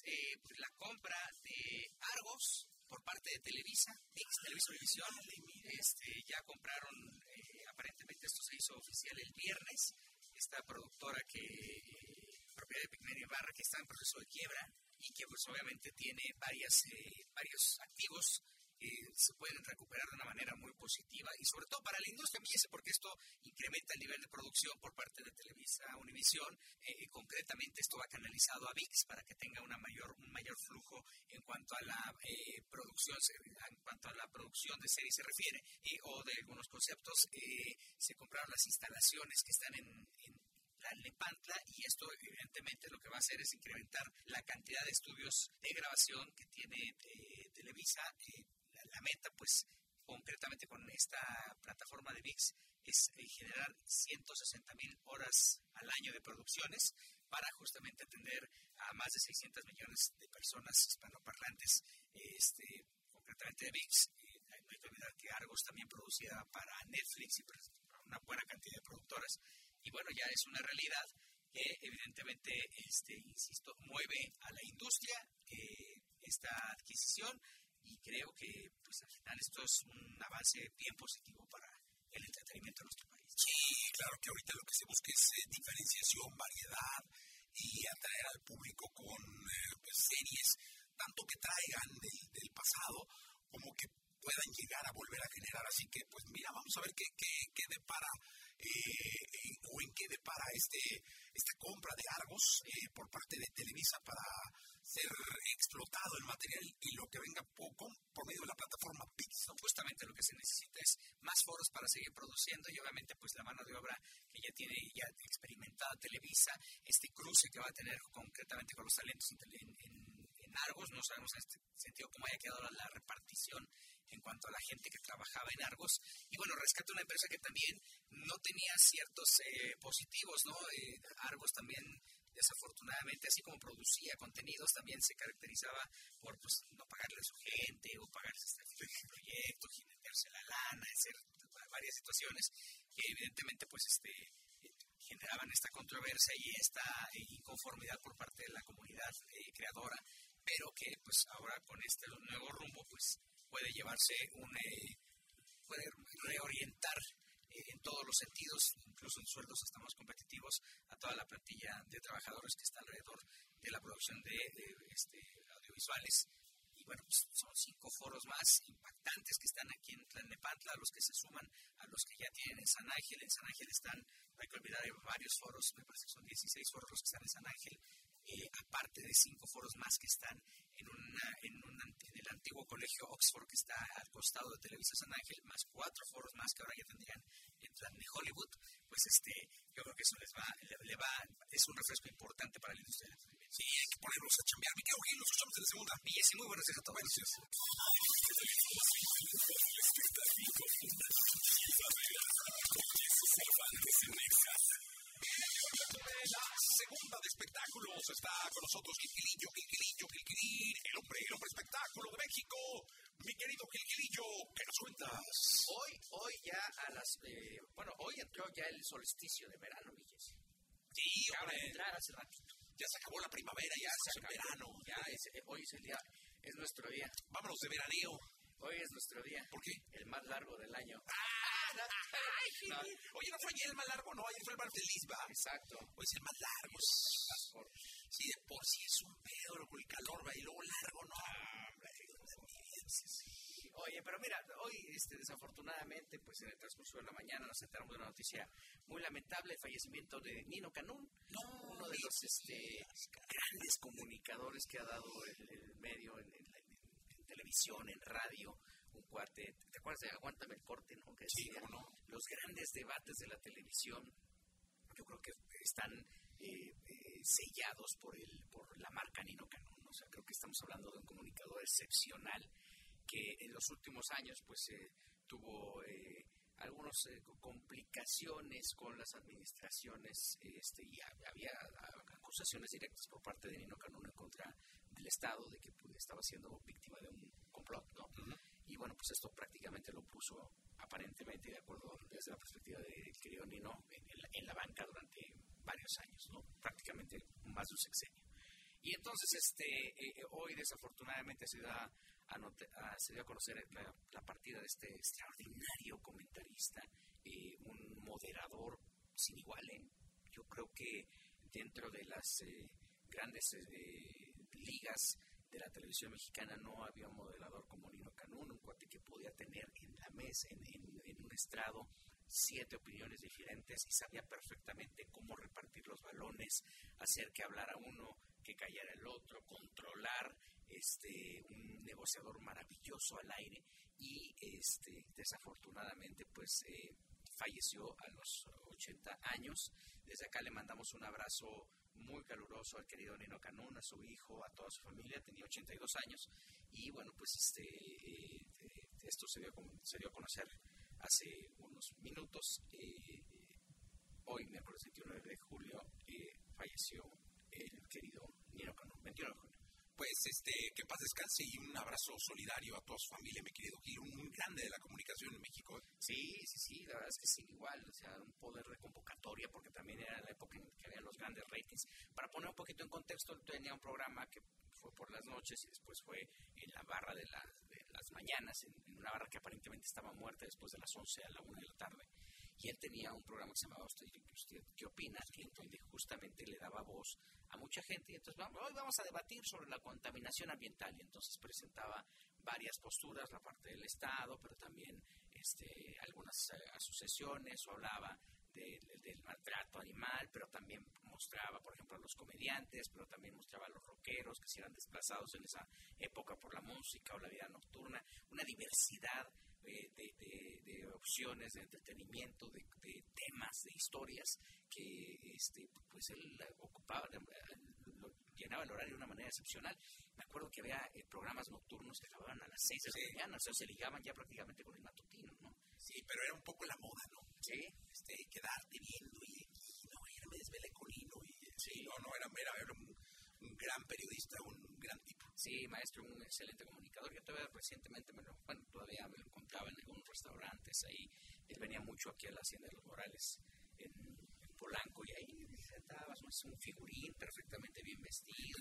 es eh, pues, la compra de Argos por parte de Televisa, Televisa Univisión. Este, ya compraron, eh, aparentemente esto se hizo oficial el viernes, esta productora que, eh, propiedad de Pigmedia Barra, que está en proceso de quiebra y que pues obviamente tiene varias, varios activos se pueden recuperar de una manera muy positiva y sobre todo para la industria porque esto incrementa el nivel de producción por parte de Televisa Univisión. Eh, concretamente esto va canalizado a VIX para que tenga una mayor, un mayor flujo en cuanto a la eh, producción en cuanto a la producción de series se refiere o de algunos conceptos. Eh, se compraron las instalaciones que están en, en la Nepantla y esto evidentemente lo que va a hacer es incrementar la cantidad de estudios de grabación que tiene Televisa la meta, pues concretamente con esta plataforma de VIX, es eh, generar 160 mil horas al año de producciones para justamente atender a más de 600 millones de personas hispanoparlantes, este, concretamente de VIX. Eh, hay que olvidar que Argos también producía para Netflix y para una buena cantidad de productoras. Y bueno, ya es una realidad que evidentemente, este, insisto, mueve a la industria eh, esta adquisición y creo que pues al final esto es un avance bien positivo para el entretenimiento de nuestro país. Sí, claro que ahorita lo que se busca es eh, diferenciación, variedad y atraer al público con eh, pues, series tanto que traigan del, pasado como que puedan llegar a volver a generar. Así que, pues mira, vamos a ver qué, qué, qué depara eh, o en qué depara este, esta compra de Argos por parte de Televisa para ser explotado el material y lo que venga poco por medio de la plataforma Pix. Supuestamente lo que se necesita es más foros para seguir produciendo y obviamente pues la mano de obra que ya tiene ya experimentada Televisa, este cruce que va a tener concretamente con los talentos en, en Argos, no sabemos en este sentido cómo haya quedado la, repartición en cuanto a la gente que trabajaba en Argos. Y bueno, rescata una empresa que también no tenía ciertos eh, positivos, ¿no? Eh, Argos también desafortunadamente, así como producía contenidos, también se caracterizaba por pues, no pagarle a su gente o pagarse este proyecto, meterse la lana, hacer varias situaciones que evidentemente pues este generaban esta controversia y esta inconformidad por parte de la comunidad eh, creadora, pero que pues ahora con este nuevo rumbo pues puede llevarse un eh, puede reorientar en todos los sentidos, incluso en sueldos estamos competitivos, a toda la plantilla de trabajadores que está alrededor de la producción de, este, audiovisuales. Bueno, pues son cinco foros más impactantes que están aquí en Tlalnepantla, los que se suman a los que ya tienen en San Ángel. En San Ángel están, no hay que olvidar, hay varios foros, me parece que son 16 foros los que están en San Ángel, eh, aparte de cinco foros más que están en, una, en, en, el antiguo colegio Oxford que está al costado de Televisa San Ángel, más cuatro foros más que ahora ya tendrían en de Hollywood, pues este, yo creo que eso les va, le, va, es un refresco importante para la industria Sí, hay que ponerlos a chambear. Quedo aquí, los en la segunda. Y muy buenos días a todos. La segunda de espectáculos está con nosotros Gilquilillo, Gilquilillo, Gilquilín, el hombre, el hombre espectáculo de México. Mi querido Gilquilillo, ¿qué nos cuentas? Hoy, hoy ya a las, eh, bueno, hoy entró ya el solsticio de verano, Villes. Sí, Acaba de entrar hace ratito. Ya se acabó la primavera, ya se el verano. Ya es, eh, hoy es el día, es nuestro día. Vámonos de veraneo. Hoy es nuestro día. ¿Por qué? El más largo del año. ¡Ah! Oye, no fue ayer el más largo, no, ayer fue el más feliz, va. Exacto. Hoy es el más largo. Sí, de por sí es un pedo con el calor, va, y luego largo, no. Oye, pero mira, hoy este, desafortunadamente, pues en el transcurso de la mañana nos enteramos de una noticia muy lamentable, el fallecimiento de Nino Canún, uno de los este, grandes comunicadores que ha dado el, medio en, televisión, en radio, un cuate, ¿te acuerdas de Aguántame el corte, no? Que decía, no? Los grandes debates de la televisión, yo creo que están eh, eh, sellados por, el, por la marca Nino Canún, o sea, creo que estamos hablando de un comunicador excepcional que en los últimos años pues eh, tuvo eh, algunas eh, complicaciones con las administraciones este, y había acusaciones directas por parte de Nino Canún en contra del Estado de que pues, estaba siendo víctima de un complot, ¿no? Y bueno, pues esto prácticamente lo puso aparentemente, de acuerdo desde la perspectiva del querido Nino, en, en, la banca durante varios años, ¿no? Prácticamente más de un sexenio. Y entonces, este, eh, hoy desafortunadamente se dio a, se dio a conocer la, partida de este extraordinario comentarista, eh, un moderador sin igual. ¿eh? Yo creo que dentro de las grandes ligas de la televisión mexicana no había un moderador como Nino Canún, un cuate que podía tener en la mesa, en un estrado, siete opiniones diferentes y sabía perfectamente cómo repartir los balones, hacer que hablara uno, que callara el otro, controlar este un negociador maravilloso al aire y este desafortunadamente pues eh, falleció a los 80 años. Desde acá le mandamos un abrazo muy caluroso al querido Nino Canún, a su hijo, a toda su familia, tenía 82 años y bueno, pues este eh, esto se dio, se a conocer hace unos minutos. Eh, hoy, miércoles 29 de julio, falleció el querido Nino Cano, 21 de julio. Pues este, que paz descanse y un abrazo solidario a toda su familia, mi querido Gil, un grande de la comunicación en México. Sí, sí, sí, la verdad es que sí, igual, o sea, un poder de convocatoria, porque también era la época en que había los grandes ratings. Para poner un poquito en contexto, tenía un programa que fue por las noches y después fue en la barra de, de las mañanas, en, una barra que aparentemente estaba muerta después de las 11 a la 1 de la tarde. Y él tenía un programa que se llamaba ¿Usted, qué opina? Que donde justamente le daba voz a mucha gente. Y entonces hoy vamos a debatir sobre la contaminación ambiental. Y entonces presentaba varias posturas, la parte del Estado, pero también este, algunas eh, asociaciones, o hablaba del maltrato animal, pero también mostraba, por ejemplo, a los comediantes, pero también mostraba a los rockeros que se eran desplazados en esa época por la música o la vida nocturna, una diversidad eh, de, opciones de entretenimiento, de, temas, de historias que este, pues él ocupaba, llenaba el horario de una manera excepcional. Me acuerdo que había eh, programas nocturnos que acababan a las 6 de la mañana, o sea, se ligaban ya prácticamente con el matutino, ¿no? Sí, pero era un poco la moda, ¿no? Sí. Este, quedarte viendo y, no, ya me desvelé con. Y, sí, no, no, era, era, un, gran periodista, un gran tipo. Sí, maestro, un excelente comunicador. Yo todavía recientemente, me lo, bueno, todavía me lo encontraba en algunos restaurantes ahí. Él venía mucho aquí a la Hacienda de los Morales, en, Polanco, y ahí sentaba, es un figurín perfectamente bien vestido,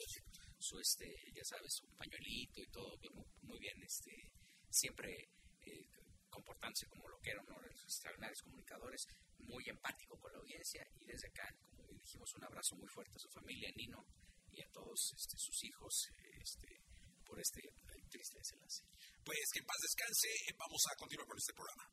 su, este, ya sabes, su pañuelito y todo, muy, muy bien, este, siempre comportándose como lo que eran los extraordinarios comunicadores, muy empático con la audiencia y desde acá, como dijimos, un abrazo muy fuerte a su familia, Nino, y a todos este, sus hijos este, por este triste desenlace. Pues que en paz descanse, vamos a continuar con este programa.